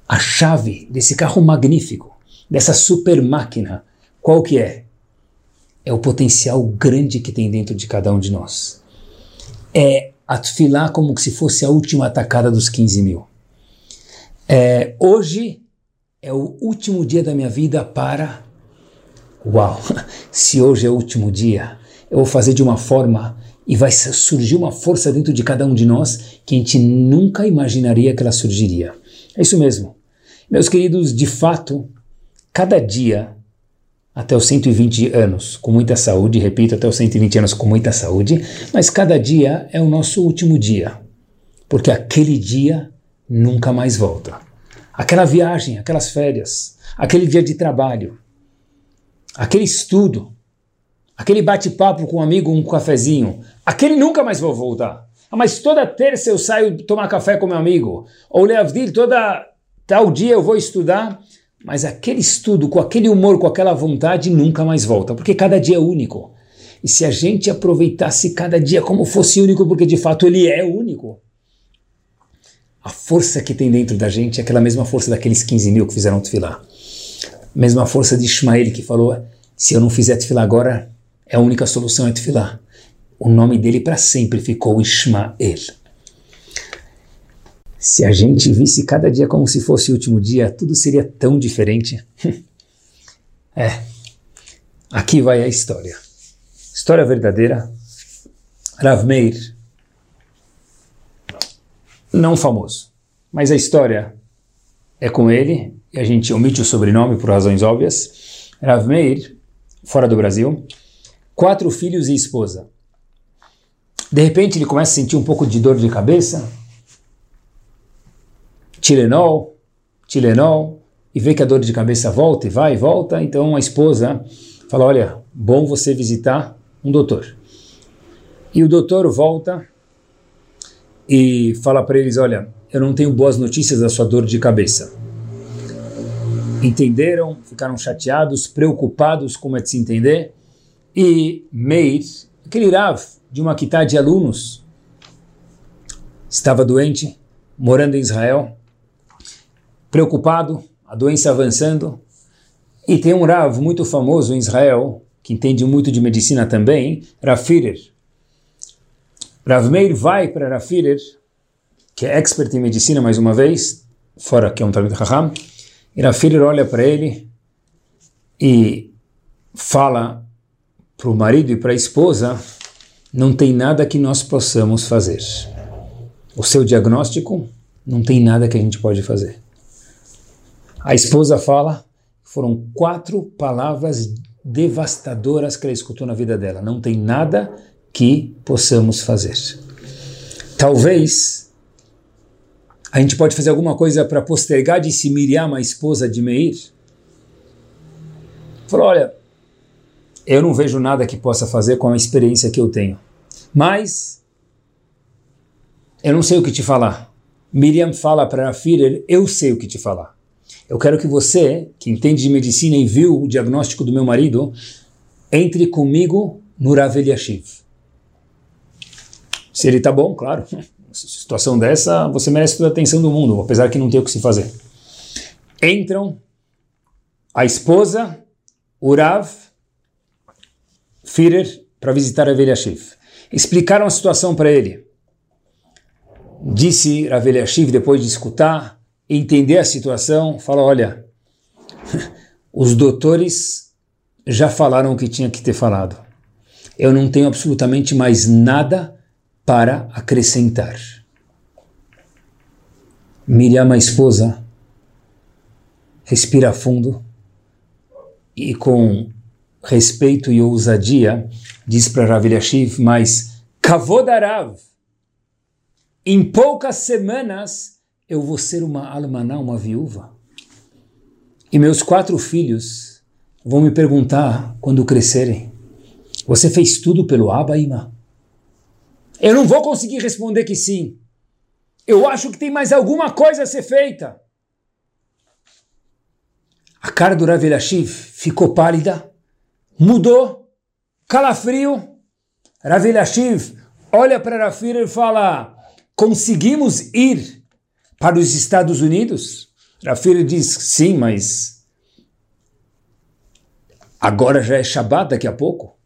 B: A chave desse carro magnífico, dessa super máquina, qual que é? É o potencial grande que tem dentro de cada um de nós. É atfilar como se fosse a última atacada dos 15 mil. É, hoje é o último dia da minha vida para. Uau! [laughs] Se hoje é o último dia, eu vou fazer de uma forma e vai surgir uma força dentro de cada um de nós que a gente nunca imaginaria que ela surgiria. É isso mesmo. Meus queridos, de fato, cada dia, até os 120 anos com muita saúde, repito, até os 120 anos com muita saúde, mas cada dia é o nosso último dia, porque aquele dia nunca mais volta. Aquela viagem, aquelas férias, aquele dia de trabalho, aquele estudo, aquele bate-papo com um amigo, um cafezinho, aquele nunca mais vou voltar. Mas toda terça eu saio tomar café com meu amigo. Ou Leavdil, toda tal dia eu vou estudar. Mas aquele estudo, com aquele humor, com aquela vontade, nunca mais volta, porque cada dia é único. E se a gente aproveitasse cada dia como fosse único, porque de fato ele é único, a força que tem dentro da gente é aquela mesma força daqueles 15 mil que fizeram tefilá. Mesma força de Ismael que falou: se eu não fizer tefilá agora, é a única solução é Tefilá. O nome dele para sempre ficou Ismael. Se a gente visse cada dia como se fosse o último dia, tudo seria tão diferente. [laughs] é. Aqui vai a história. História verdadeira. Rav Meir, não famoso, mas a história é com ele, e a gente omite o sobrenome por razões óbvias. Rav Meir, fora do Brasil, quatro filhos e esposa. De repente ele começa a sentir um pouco de dor de cabeça, Tilenol, Tilenol, e vê que a dor de cabeça volta e vai e volta, então a esposa fala, olha, bom você visitar um doutor. E o doutor volta e fala para eles, olha, eu não tenho boas notícias da sua dor de cabeça. Entenderam, ficaram chateados, preocupados, como é de se entender, e Meir, aquele Rav de uma quitá de alunos, estava doente, morando em Israel, preocupado, a doença avançando, e tem um Rav muito famoso em Israel, que entende muito de medicina também, Rav Firer. Rav Meir vai para Rav Firer, que é expert em medicina mais uma vez, fora que é um Talmud Raham, e Rav Firer olha para ele e fala para o marido e para a esposa, não tem nada que nós possamos fazer. O seu diagnóstico, não tem nada que a gente pode fazer. A esposa fala, foram quatro palavras devastadoras que ela escutou na vida dela. Não tem nada que possamos fazer. Talvez a gente pode fazer alguma coisa para postergar de se Miriam, a esposa de Meir? Falou, olha, eu não vejo nada que possa fazer com a experiência que eu tenho. Mas eu não sei o que te falar. Miriam fala para a filha, eu sei o que te falar. Eu quero que você, que entende de medicina e viu o diagnóstico do meu marido, entre comigo no Rav Eliashiv. Se ele está bom, claro. [laughs] Situação dessa, você merece toda a atenção do mundo, apesar que não tem o que se fazer. Entram a esposa, o Rav, Führer, para visitar Rav Eliashiv. Explicaram a situação para ele. Disse Rav Eliashiv, depois de escutar, entender a situação, fala, olha, [laughs] os doutores já falaram o que tinha que ter falado. Eu não tenho absolutamente mais nada para acrescentar. Miriam, a esposa, respira fundo e com respeito e ousadia diz para Rav mas Kavodarav, em poucas semanas eu vou ser uma almaná, uma viúva. E meus quatro filhos vão me perguntar quando crescerem: Você fez tudo pelo Abaima? Eu não vou conseguir responder que sim. Eu acho que tem mais alguma coisa a ser feita. A cara do Rav Elashiv ficou pálida, mudou, calafrio. Rav Elashiv olha para Rafir e fala: Conseguimos ir para os Estados Unidos? Rafir diz sim, mas agora já é Shabat daqui a pouco.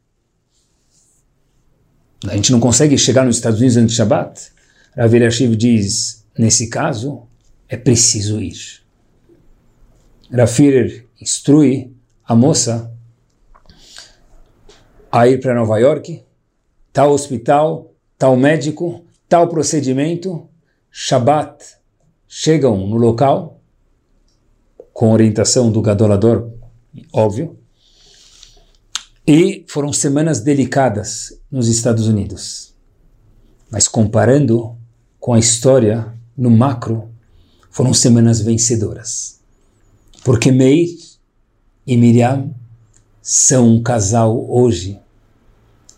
B: A gente não consegue chegar nos Estados Unidos antes de Shabat. Rav Eliashiv diz, nesse caso, é preciso ir. Rafir instrui a moça a ir para Nova York, tal hospital, tal médico, tal procedimento, Shabat chegam no local, com orientação do gadolador, óbvio, e foram semanas delicadas nos Estados Unidos. Mas comparando com a história no macro, foram semanas vencedoras. Porque Meir e Miriam são um casal hoje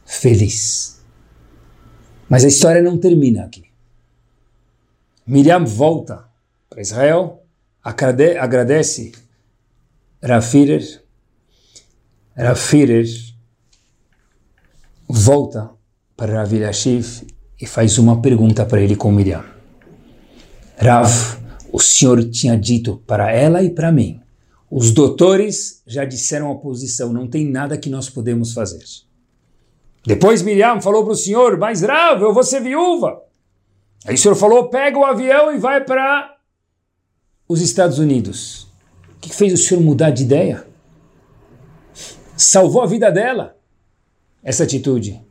B: feliz. Mas a história não termina aqui. Miriam volta para Israel, agradece Rafirer, Rafirer volta para Rav Eliashiv e faz uma pergunta para ele com Miriam. Rav, o senhor tinha dito para ela e para mim, os doutores já disseram a posição, não tem nada que nós podemos fazer. Depois Miriam falou para o senhor, mas Rav, eu vou ser viúva. Aí o senhor falou: pega o avião e vai para os Estados Unidos. O que fez o senhor mudar de ideia? Salvou a vida dela, essa atitude.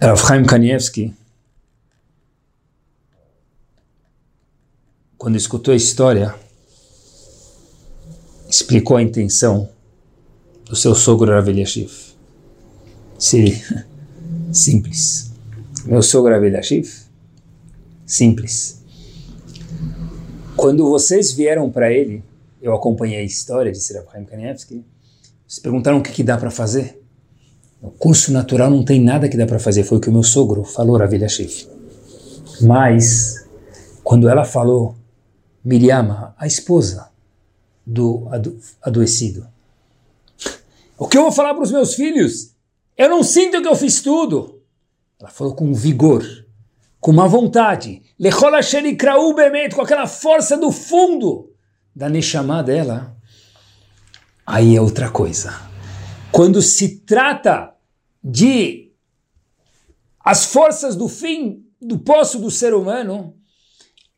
B: Rav Chaim Kanievski, quando escutou a história, explicou a intenção do seu sogro Rav Eliashiv. Se Simples. Meu sogro Avedashiv? Simples. Quando vocês vieram para ele, eu acompanhei a história de Sir Abraham Kanievski, vocês perguntaram o que, que dá para fazer. No curso natural não tem nada que dá para fazer, foi o que o meu sogro falou, Ravilhashiv. Mas, quando ela falou, Miriam, a esposa do ado adoecido, o que eu vou falar para os meus filhos? Eu não sinto que eu fiz tudo. Ela falou com vigor, com uma vontade. Com aquela força do fundo da Neshama dela. Aí é outra coisa. Quando se trata de as forças do fim do poço do ser humano,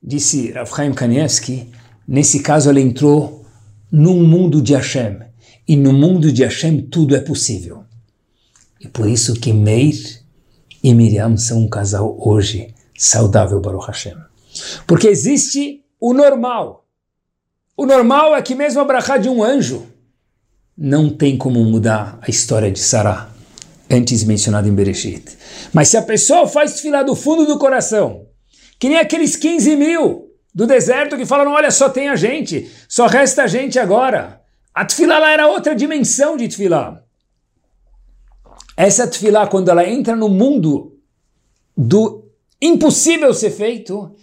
B: disse Rav Kanievski, nesse caso ela entrou num mundo de Hashem. E no mundo de Hashem tudo é possível. E por isso que Meir e Miriam são um casal hoje saudável, Baruch Hashem. Porque existe o normal. O normal é que mesmo a brachá de um anjo não tem como mudar a história de Sarah, antes mencionada em Bereshit. Mas se a pessoa faz filar do fundo do coração, que nem aqueles 15 mil do deserto que falaram, olha, só tem a gente, só resta a gente agora. A tefilá lá era outra dimensão de tefilá. Essa tefilá, quando ela entra no mundo do impossível ser feito,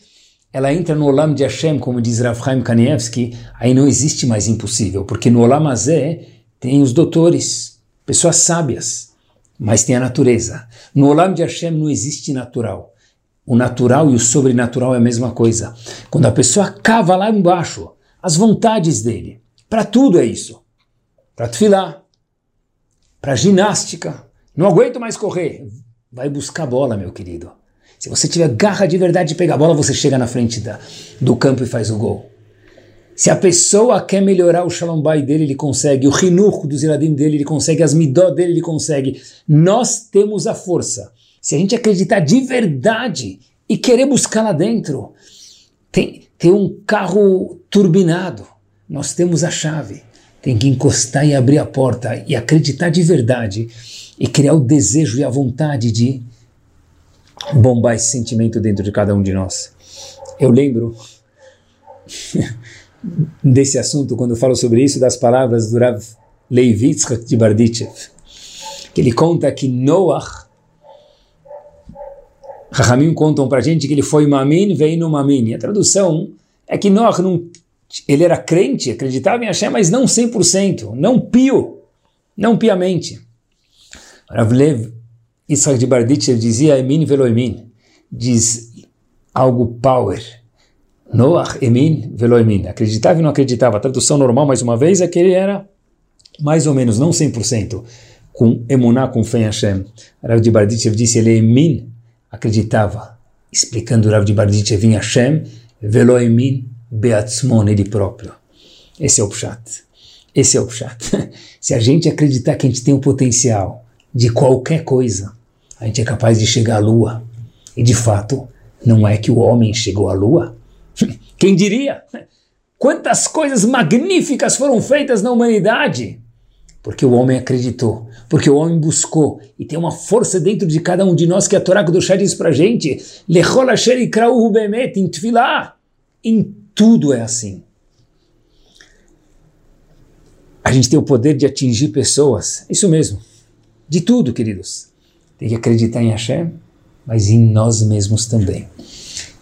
B: ela entra no Olam de Hashem, como diz Rav Chaim Kanievski, aí não existe mais impossível, porque no Olam Azé tem os doutores, pessoas sábias, mas tem a natureza. No Olam de Hashem não existe natural. O natural e o sobrenatural é a mesma coisa. Quando a pessoa cava lá embaixo, as vontades dele, para tudo é isso. Para tefilá, para ginástica, não aguento mais correr. Vai buscar bola, meu querido. Se você tiver garra de verdade de pegar a bola, você chega na frente da, do campo e faz o gol. Se a pessoa quer melhorar o Shalom Bay dele, ele consegue. O Rinur do Ziradim dele, ele consegue. As Midó dele, ele consegue. Nós temos a força. Se a gente acreditar de verdade e querer buscar lá dentro, tem, tem um carro turbinado. Nós temos a chave. Tem que encostar e abrir a porta e acreditar de verdade e criar o desejo e a vontade de bombar esse sentimento dentro de cada um de nós. Eu lembro [laughs] desse assunto, quando eu falo sobre isso, das palavras do Rav Leivitzchak de Bardichev, que ele conta que Noach, Rahamim contam para gente que ele foi Mamin, veio no Mamin. E a tradução é que Noach não, ele era crente, acreditava em Hashem, mas não 100%, não pio, não piamente. Rav Lev Isaac de Bardichev dizia Emin veloemin, diz algo power, Noach emin velo emin. Acreditava e não acreditava. A tradução normal, mais uma vez, é que ele era mais ou menos, não 100%, com emuná, com fé em Hashem. Rav de Barditchev disse, ele emin, acreditava, explicando Rav de Barditchev em Hashem, velo emin beatzmon, ele próprio. Esse é o pshat. Esse é o pshat. [laughs] Se a gente acreditar que a gente tem o potencial de qualquer coisa, a gente é capaz de chegar à lua. E de fato, não é que o homem chegou à lua? [laughs] Quem diria? Quantas coisas magníficas foram feitas na humanidade? Porque o homem acreditou, porque o homem buscou, e tem uma força dentro de cada um de nós que a Torá do Chá diz pra gente, Lechol asher ikrau bemet, em em tudo é assim. A gente tem o poder de atingir pessoas, isso mesmo, de tudo, queridos. Tem que acreditar em Hashem, mas em nós mesmos também.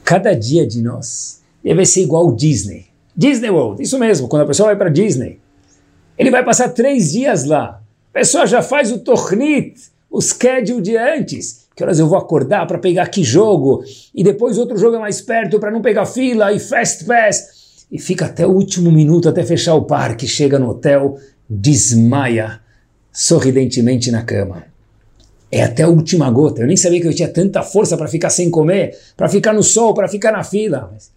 B: Cada dia de nós deve ser igual o Disney. Disney World, isso mesmo, quando a pessoa vai para Disney, ele vai passar três dias lá. A pessoa já faz o tornit, o schedule de antes. Que horas eu vou acordar para pegar que jogo? E depois outro jogo é mais perto para não pegar fila e fast pass. E fica até o último minuto, até fechar o parque. Chega no hotel, desmaia sorridentemente na cama. É até a última gota. Eu nem sabia que eu tinha tanta força para ficar sem comer, para ficar no sol, para ficar na fila. Mas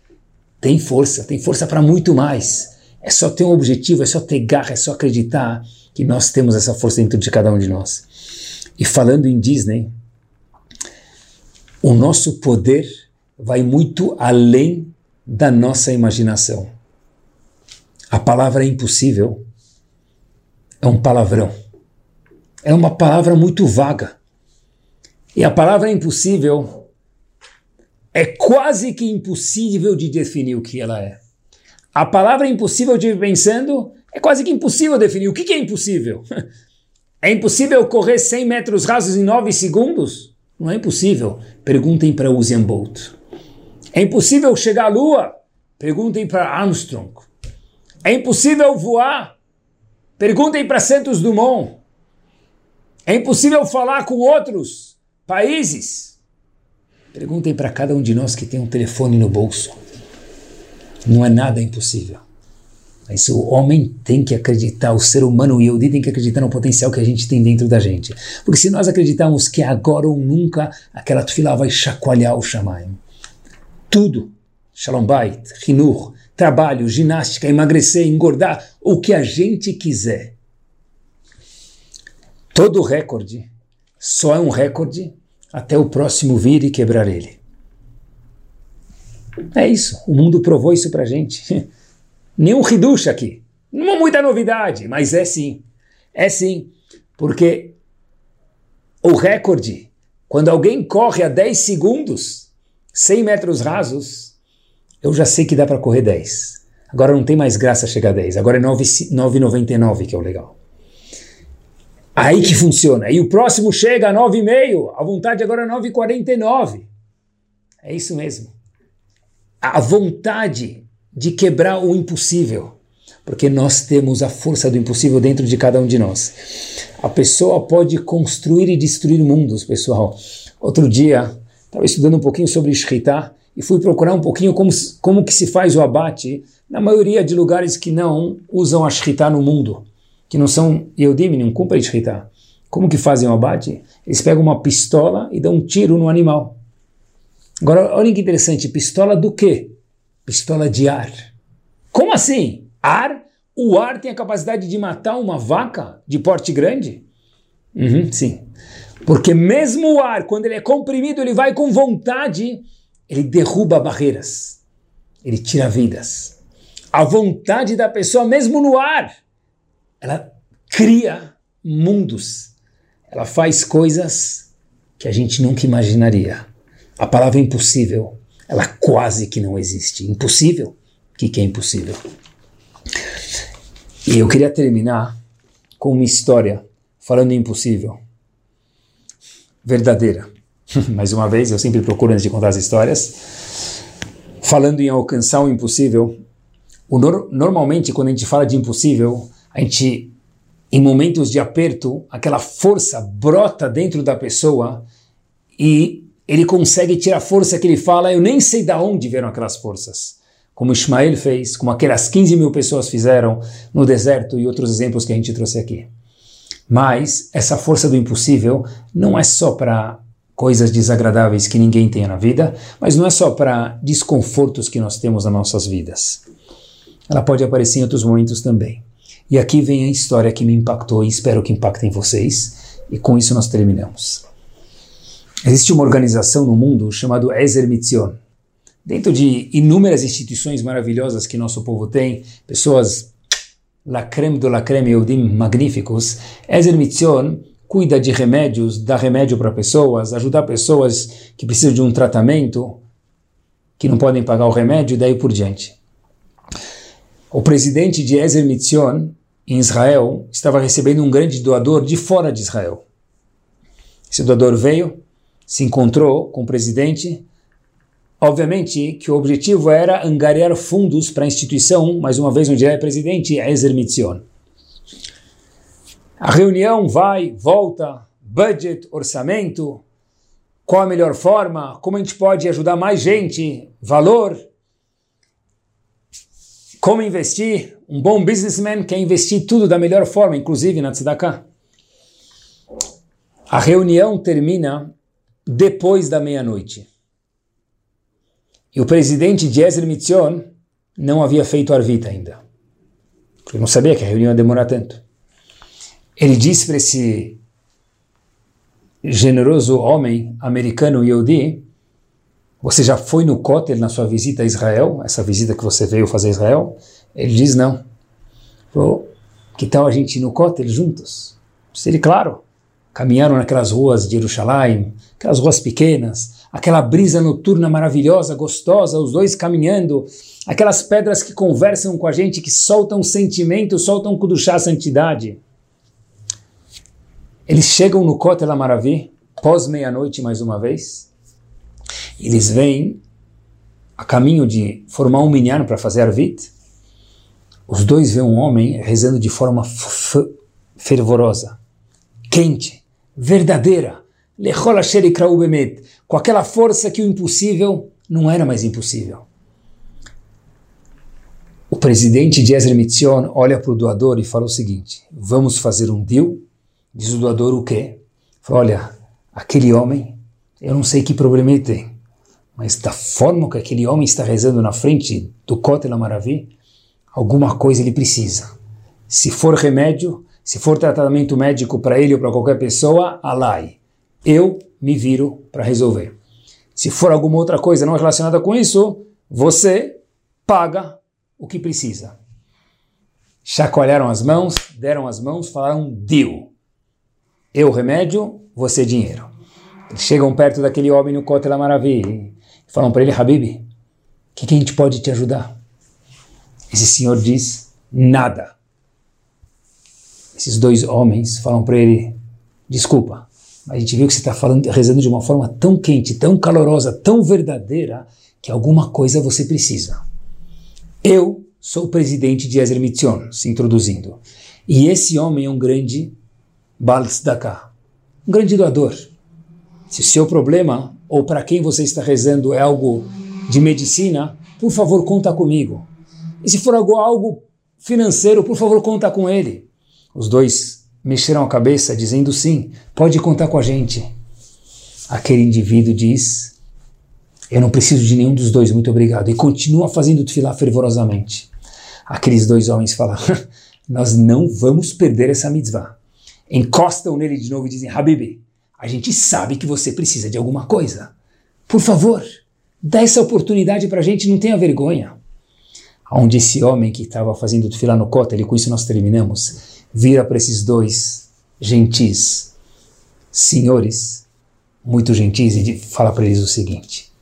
B: tem força, tem força para muito mais. É só ter um objetivo, é só ter garra, é só acreditar que nós temos essa força dentro de cada um de nós. E falando em Disney, o nosso poder vai muito além da nossa imaginação. A palavra impossível é um palavrão. É uma palavra muito vaga. E a palavra impossível é quase que impossível de definir o que ela é. A palavra impossível, eu estive pensando, é quase que impossível definir. O que, que é impossível? [laughs] É impossível correr 100 metros rasos em 9 segundos? Não é impossível. Perguntem para Usain Bolt. É impossível chegar à Lua? Perguntem para Armstrong. É impossível voar? Perguntem para Santos Dumont. É impossível falar com outros países? Perguntem para cada um de nós que tem um telefone no bolso. Não é nada impossível. Mas o homem tem que acreditar, o ser humano e o tem que acreditar no potencial que a gente tem dentro da gente. Porque se nós acreditarmos que agora ou nunca aquela tefilá vai chacoalhar o Shamayim. Tudo, Shalom Bait, Hinur, trabalho, ginástica, emagrecer, engordar, o que a gente quiser. todo recorde só é um recorde até o próximo vir e quebrar ele. É isso, o mundo provou isso pra gente. [laughs] Nenhum riducha aqui. Não é muita novidade, mas é sim. É sim, porque o recorde, quando alguém corre a 10 segundos, 100 metros rasos, eu já sei que dá para correr 10. Agora não tem mais graça chegar a 10, agora é 9,99 que é o legal. Aí que funciona. E o próximo chega a 9,5, a vontade agora é 9,49. É isso mesmo. A vontade de quebrar o impossível. Porque nós temos a força do impossível dentro de cada um de nós. A pessoa pode construir e destruir mundos, pessoal. Outro dia, estava estudando um pouquinho sobre Shkita e fui procurar um pouquinho como, como que se faz o abate na maioria de lugares que não usam a Shkita no mundo que não são Yehudim, não cumprem Shritá. Como que fazem o abate? Eles pegam uma pistola e dão um tiro no animal. Agora, olha que interessante, pistola do quê? Pistola de ar. Como assim? Ar? O ar tem a capacidade de matar uma vaca de porte grande? Uhum, sim. Porque mesmo o ar, quando ele é comprimido, ele vai com vontade, ele derruba barreiras. Ele tira vidas. A vontade da pessoa, mesmo no ar, ela cria mundos. Ela faz coisas que a gente nunca imaginaria. A palavra impossível, ela quase que não existe. Impossível? O que, que é impossível? E eu queria terminar com uma história falando impossível. Verdadeira. [laughs] Mais uma vez, eu sempre procuro antes de contar as histórias. Falando em alcançar o impossível, o no normalmente quando a gente fala de impossível, a gente, em momentos de aperto, aquela força brota dentro da pessoa e ele consegue tirar força que ele fala, eu nem sei de onde vieram aquelas forças. Como Ismael fez, como aquelas 15 mil pessoas fizeram no deserto e outros exemplos que a gente trouxe aqui. Mas essa força do impossível não é só para coisas desagradáveis que ninguém tem na vida, mas não é só para desconfortos que nós temos nas nossas vidas. Ela pode aparecer em outros momentos também. E aqui vem a história que me impactou e espero que impacte em vocês. E com isso nós terminamos. Existe uma organização no mundo chamada Ezer Mitzion. Dentro de inúmeras instituições maravilhosas que nosso povo tem, pessoas la creme do la creme Eudim magníficos, Ezer Mitzion cuida de remédios, dá remédio para pessoas, ajudar pessoas que precisam de um tratamento, que não podem pagar o remédio e daí por diante. O presidente de Ezer Mitzion em Israel estava recebendo um grande doador de fora de Israel. Esse doador veio, se encontrou com o presidente. Obviamente que o objetivo era angariar fundos para a instituição, mais uma vez, onde é presidente, Ezer Mitzion. A reunião vai, volta, budget, orçamento, qual a melhor forma, como a gente pode ajudar mais gente, valor, como investir? Um bom businessman quer investir tudo da melhor forma, inclusive na tzedakah. A reunião termina depois da meia-noite. E o presidente de Ezer Mitzion não havia feito arvita ainda. Porque não sabia que a reunião ia demorar tanto. Ele disse para esse generoso homem americano Yehudi você já foi no Kotel na sua visita a Israel? Essa visita que você veio fazer a Israel? Ele diz não. Falou, que tal a gente ir no Kotel juntos? Ele, claro. Caminharam naquelas ruas de Jerusalém, aquelas ruas pequenas, aquela brisa noturna maravilhosa, gostosa, os dois caminhando, aquelas pedras que conversam com a gente, que soltam sentimento, soltam kudushá, santidade. Eles chegam no Kotel Amaravi, pós meia-noite mais uma vez, eles vêm a caminho de formar um minyan para fazer arvit, os dois veem um homem rezando de forma fervorosa, quente, verdadeira, com aquela força que o impossível não era mais impossível. O presidente de Ezra Mitzion olha para o doador e fala o seguinte: Vamos fazer um deal? Diz o doador o quê? Fala, olha, aquele homem, eu não sei que problema ele tem mas da forma que aquele homem está rezando na frente do Kotel Amaravi, alguma coisa ele precisa. Se for remédio, Se for tratamento médico para ele ou para qualquer pessoa, alai. Eu me viro para resolver. Se for alguma outra coisa não relacionada com isso, você paga o que precisa. Chacoalharam as mãos, deram as mãos, falaram deal. Eu remédio, você dinheiro. Eles chegam perto daquele homem no Kotel Maravilha e falam para ele, Habib, o que, que a gente pode te ajudar? Esse senhor diz, nada. Esses dois homens falam para ele, desculpa, a gente viu que você está falando, rezando de uma forma tão quente, tão calorosa, tão verdadeira, que alguma coisa você precisa. Eu sou o presidente de Ezer Mitzion, se introduzindo. E esse homem é um grande Baal Tzedakah, um grande doador. Se o seu problema, ou para quem você está rezando, é algo de medicina, por favor, conta comigo. E se for algo, algo financeiro, por favor, conta com ele. Os dois mexeram a cabeça, dizendo sim, pode contar com a gente. Aquele indivíduo diz, eu não preciso de nenhum dos dois, muito obrigado. E continua fazendo tefilá fervorosamente. Aqueles dois homens falam, [laughs] nós não vamos perder essa mitzvah encostam nele de novo e dizem: Habib, a gente sabe que você precisa de alguma coisa. Por favor, dá essa oportunidade para a gente, não tenha vergonha. Onde esse homem que estava fazendo tefilá no cota, e com isso nós terminamos, vira para esses dois gentis, senhores, muito gentis, e fala para eles o seguinte: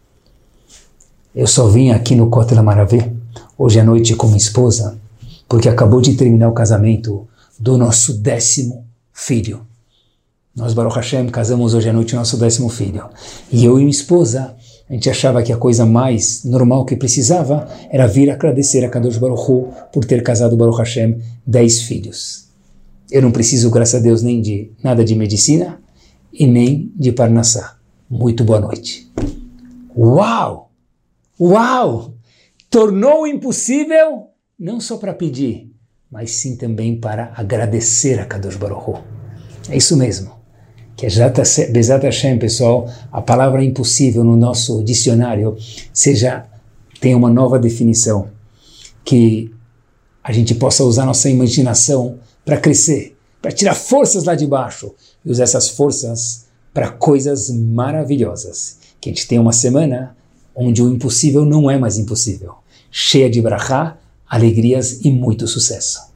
B: Eu só vim aqui no Cota da Maravilha, hoje à noite com minha esposa, porque acabou de terminar o casamento do nosso décimo filho. Nós, Baruch Hashem, casamos hoje à noite o nosso décimo filho. E eu e minha esposa, a gente achava que a coisa mais normal que precisava era vir agradecer a Kadosh Baruch Hu por ter casado Baruch Hashem dez filhos. Eu não preciso, graças a Deus, nem de nada de medicina e nem de Parnassá. Muito boa noite. Uau! Uau! Tornou impossível não só para pedir, mas sim também para agradecer a Kadosh Baruch Hu. É isso mesmo. Que é Bezat Hashem, pessoal, a palavra impossível no nosso dicionário seja tenha uma nova definição, que a gente possa usar nossa imaginação para crescer, para tirar forças lá de baixo e usar essas forças para coisas maravilhosas. Que a gente tenha uma semana onde o impossível não é mais impossível, cheia de brachá, alegrias e muito sucesso.